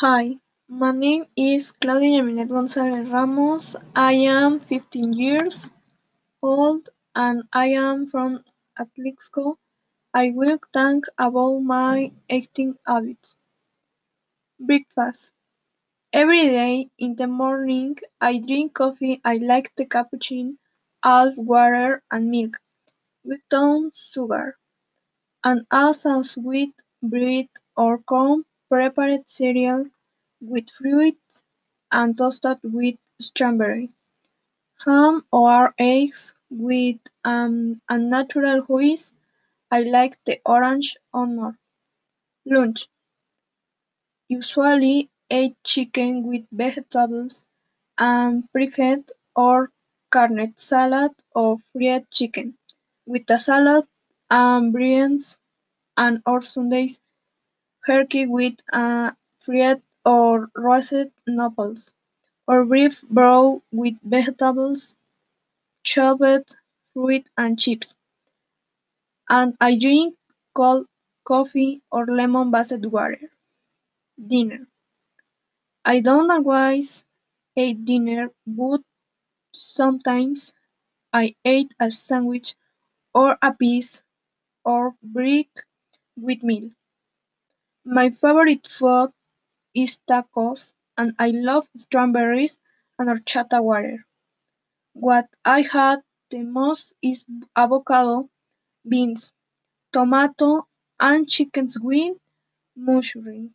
Hi, my name is Claudia Yamilet Gonzalez Ramos. I am fifteen years old and I am from Atlixco. I will talk about my eating habits. Breakfast. Every day in the morning I drink coffee. I like the cappuccino, half water and milk, without sugar, and also sweet bread or corn prepared cereal with fruit and toasted with strawberry, ham or eggs with um, a natural juice. I like the orange honor. Lunch. Usually eat chicken with vegetables and fried or carne salad or fried chicken, with a salad and beans and or Sundays jerky with uh, fried or roasted noodles, or beef broth with vegetables, chopped fruit and chips, and I drink cold coffee or lemon-based water. Dinner. I don't always eat dinner, but sometimes I eat a sandwich or a piece of bread with milk. My favorite food is tacos, and I love strawberries and horchata water. What I hate the most is avocado, beans, tomato, and chicken with mushroom.